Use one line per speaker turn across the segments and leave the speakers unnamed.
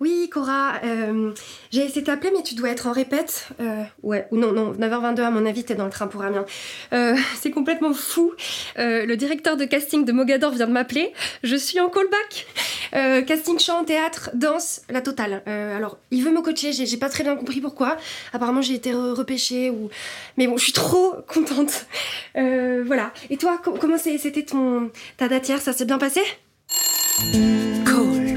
Oui, Cora, euh, j'ai essayé de t'appeler, mais tu dois être en répète. Euh, ouais, ou non, non, 9h22, à mon avis, t'es dans le train pour Amiens. Euh, c'est complètement fou. Euh, le directeur de casting de Mogador vient de m'appeler. Je suis en callback. Euh, casting chant, théâtre, danse, la totale. Euh, alors, il veut me coacher, j'ai pas très bien compris pourquoi. Apparemment, j'ai été re- repêchée ou. Mais bon, je suis trop contente. Voilà. Et toi, co- comment c'était ton ta date hier? Ça s'est bien passé?
Call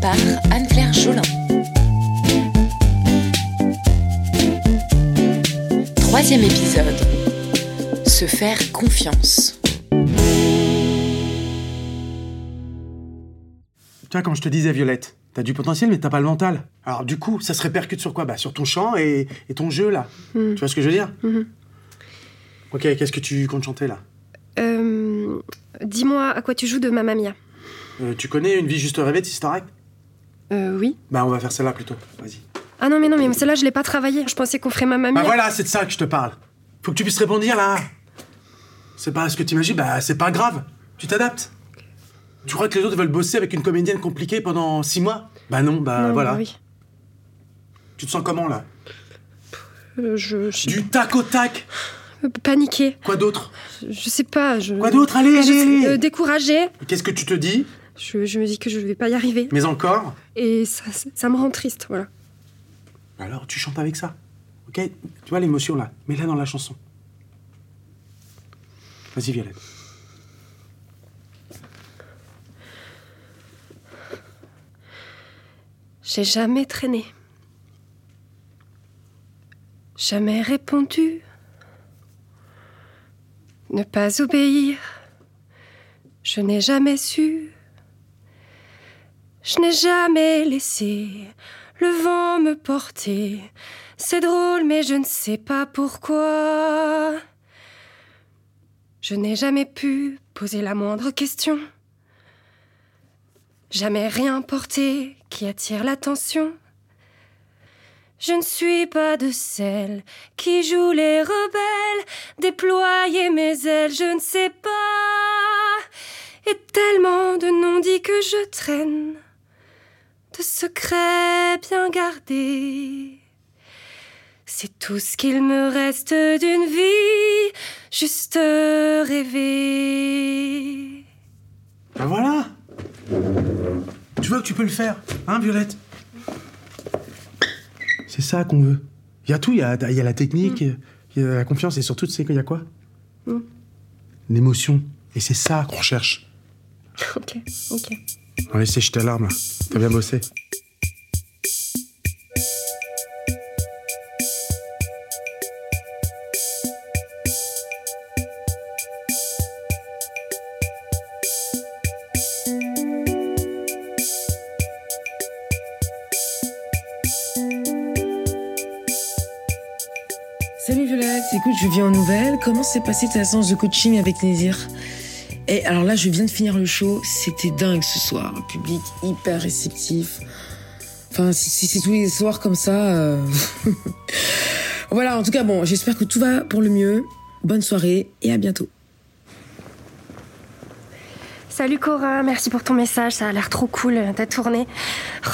par Anne-Claire Jolin. Troisième épisode. Se faire confiance.
Tu vois, comme je te disais, Violette, t'as du potentiel, mais t'as pas le mental. Alors, du coup, ça se répercute sur quoi? Bah, sur ton chant et, et ton jeu, là.
Hmm.
Tu vois ce que je veux dire?
Mhm.
Ok, qu'est-ce que tu comptes chanter, là?
Euh, Dis-moi à quoi tu joues de Mamma Mia.
Euh, Tu connais Une vie juste rêvée de Sister Act?
Euh, oui.
Bah, on va faire celle-là plutôt. Vas-y.
Ah non, mais non, mais celle-là, je l'ai pas travaillée. Je pensais qu'on ferait Mamma Mia.
Bah voilà, c'est de ça que je te parle. Faut que tu puisses répondre, là. C'est pas ce que t'imagines, bah, c'est pas grave. Tu t'adaptes. Tu crois que les autres veulent bosser avec une comédienne compliquée pendant six mois? Bah non, bah
Non,
voilà.
oui.
Tu te sens comment, là?
Euh, je, je
Du tac au tac
paniquée.
Quoi d'autre?
Je sais pas. Je...
Quoi d'autre? Allez,
Je
allez, allez
euh, découragée.
Qu'est-ce que tu te dis?
Je, je me dis que je vais pas y arriver.
Mais encore
Et ça, ça me rend triste, voilà.
Alors tu chantes avec ça? Ok Tu vois l'émotion là Mets-la dans la chanson. Vas-y Violette.
J'ai jamais traîné. Jamais répondu. Ne pas obéir. Je n'ai jamais su. Je n'ai jamais laissé le vent me porter. C'est drôle, mais je ne sais pas pourquoi. Je n'ai jamais pu poser la moindre question. Jamais rien porté qui attire l'attention. Je ne suis pas de celles qui jouent les rebelles, déployer mes ailes, je ne sais pas. Et tellement de non-dits que je traîne, de secrets bien gardés. C'est tout ce qu'il me reste d'une vie, juste rêver.
Ben voilà Tu vois que tu peux le faire, hein Violette? C'est ça qu'on veut. Il y a tout, il y a, il y a la technique, il y a la confiance et surtout, tu sais qu'il y a quoi?
Mm.
L'émotion. Et c'est ça qu'on recherche.
Ok, ok.
Allez, sèche ta larme là. T'as bien bossé.
Salut Violette, écoute, je viens en nouvelles. Comment s'est passée ta séance de coaching avec Nézir? Et alors là, je viens de finir le show. C'était dingue ce soir. Un public hyper réceptif. Enfin, si si c'est tous les soirs comme ça. euh, voilà, en tout cas, bon, j'espère que tout va pour le mieux. Bonne soirée et à bientôt.
Salut Cora, merci pour ton message, ça a l'air trop cool ta tournée.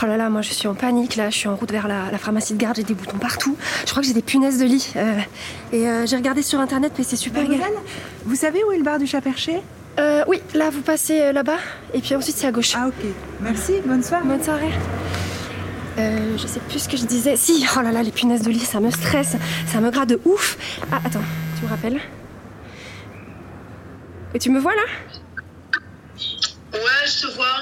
Oh là là, moi je suis en panique là, je suis en route vers la, la pharmacie de garde, j'ai des boutons partout. Je crois que j'ai des punaises de lit. euh, et euh, j'ai regardé sur internet, mais c'est super.
Mademoiselle, vous savez où est le bar du chat perché
Euh, oui, là vous passez euh, là-bas, et puis ensuite c'est à gauche.
Ah ok. Merci, bonne soirée.
Bonne soirée. Euh, je sais plus ce que je disais. Si, oh là là, les punaises de lit, ça me stresse, ça me gratte de ouf. Ah, attends, tu me rappelles? Et tu me vois là?
Ouais, je te vois.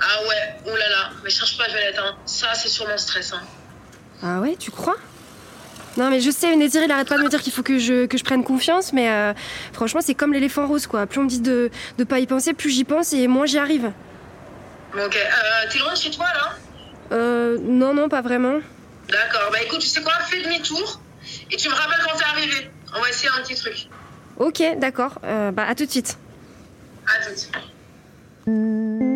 Ah ouais, oulala. Mais cherche pas, Violette. Hein. Ça, c'est sûrement stress. Hein.
Ah ouais, tu crois? Non mais je sais, Nézir il arrête pas de me dire qu'il faut que je, que je prenne confiance, mais euh, franchement c'est comme l'éléphant rose quoi. Plus on me dit de, de pas y penser, plus j'y pense et moins j'y arrive.
Ok. Euh, T'es loin de chez toi, là?
Euh, non, non, pas vraiment.
D'accord. Bah écoute, tu sais quoi Fais demi-tour. Et tu me rappelles quand t'es arrivé. On va essayer un petit truc.
Ok, d'accord. Euh, bah à tout de suite.
À toutes.
Et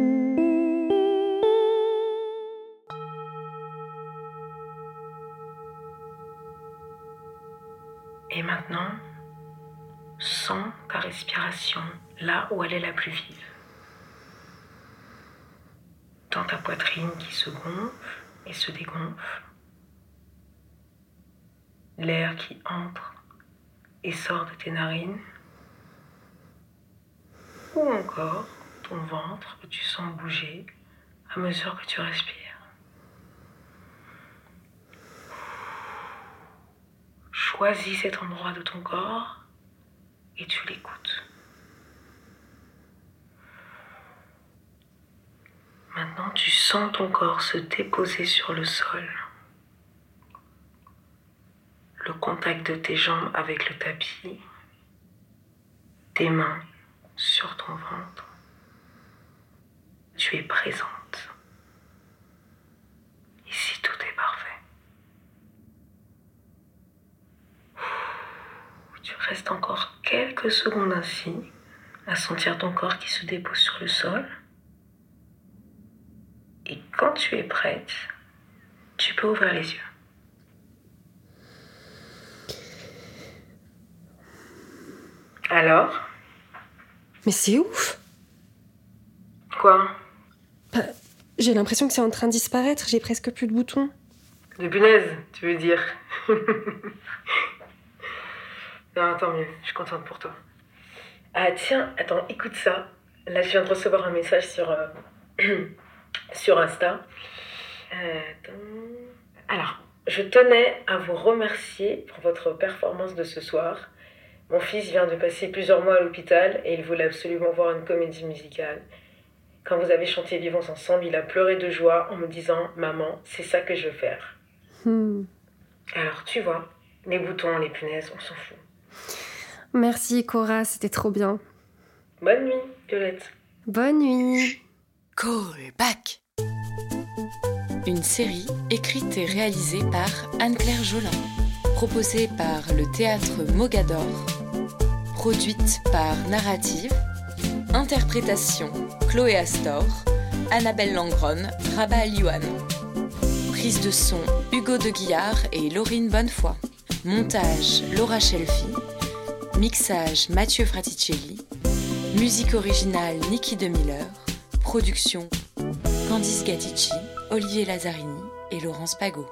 sens ta respiration là où elle est la plus vive. Dans ta poitrine qui se gonfle et se dégonfle. L'air qui entre et sort de tes narines. Ou encore ton ventre que tu sens bouger à mesure que tu respires. Choisis cet endroit de ton corps et tu l'écoutes. Maintenant, tu sens ton corps se déposer sur le sol. Le contact de tes jambes avec le tapis. Tes mains sur ton ventre. Tu es présente. Ici, tout est parfait. Tu restes encore quelques secondes ainsi, à sentir ton corps qui se dépose sur le sol. Et quand tu es prête, tu peux ouvrir les yeux. Alors?
Mais c'est ouf
Quoi?
Bah, J'ai l'impression que c'est en train de disparaître, j'ai presque plus de boutons.
De punaise, tu veux dire? Non, tant mieux, je suis contente pour toi. Ah tiens, attends, écoute ça. Là, je viens de recevoir un message sur, euh, sur Insta. Euh, attends. Alors, je tenais à vous remercier pour votre performance de ce soir. Mon fils vient de passer plusieurs mois à l'hôpital et il voulait absolument voir une comédie musicale. Quand vous avez chanté Vivons ensemble, il a pleuré de joie en me disant Maman, c'est ça que je veux faire.
Hmm.
Alors, tu vois, les boutons, les punaises, on s'en fout.
Merci Cora, c'était trop bien.
Bonne nuit, Violette.
Bonne nuit.
Call back. Une série écrite et réalisée par Anne-Claire Jolin, proposée par le théâtre Mogador, produite par Narrative, interprétation Chloé Astor, Annabelle Langron, Rabat Aliouane. Prise de son Hugo de Guillard et Laurine Bonnefoy. Montage Laura Shelfie. Mixage Mathieu Fraticelli. Musique originale Niki de Miller. Production Candice Gadici, Olivier Lazzarini et Laurence Pagot.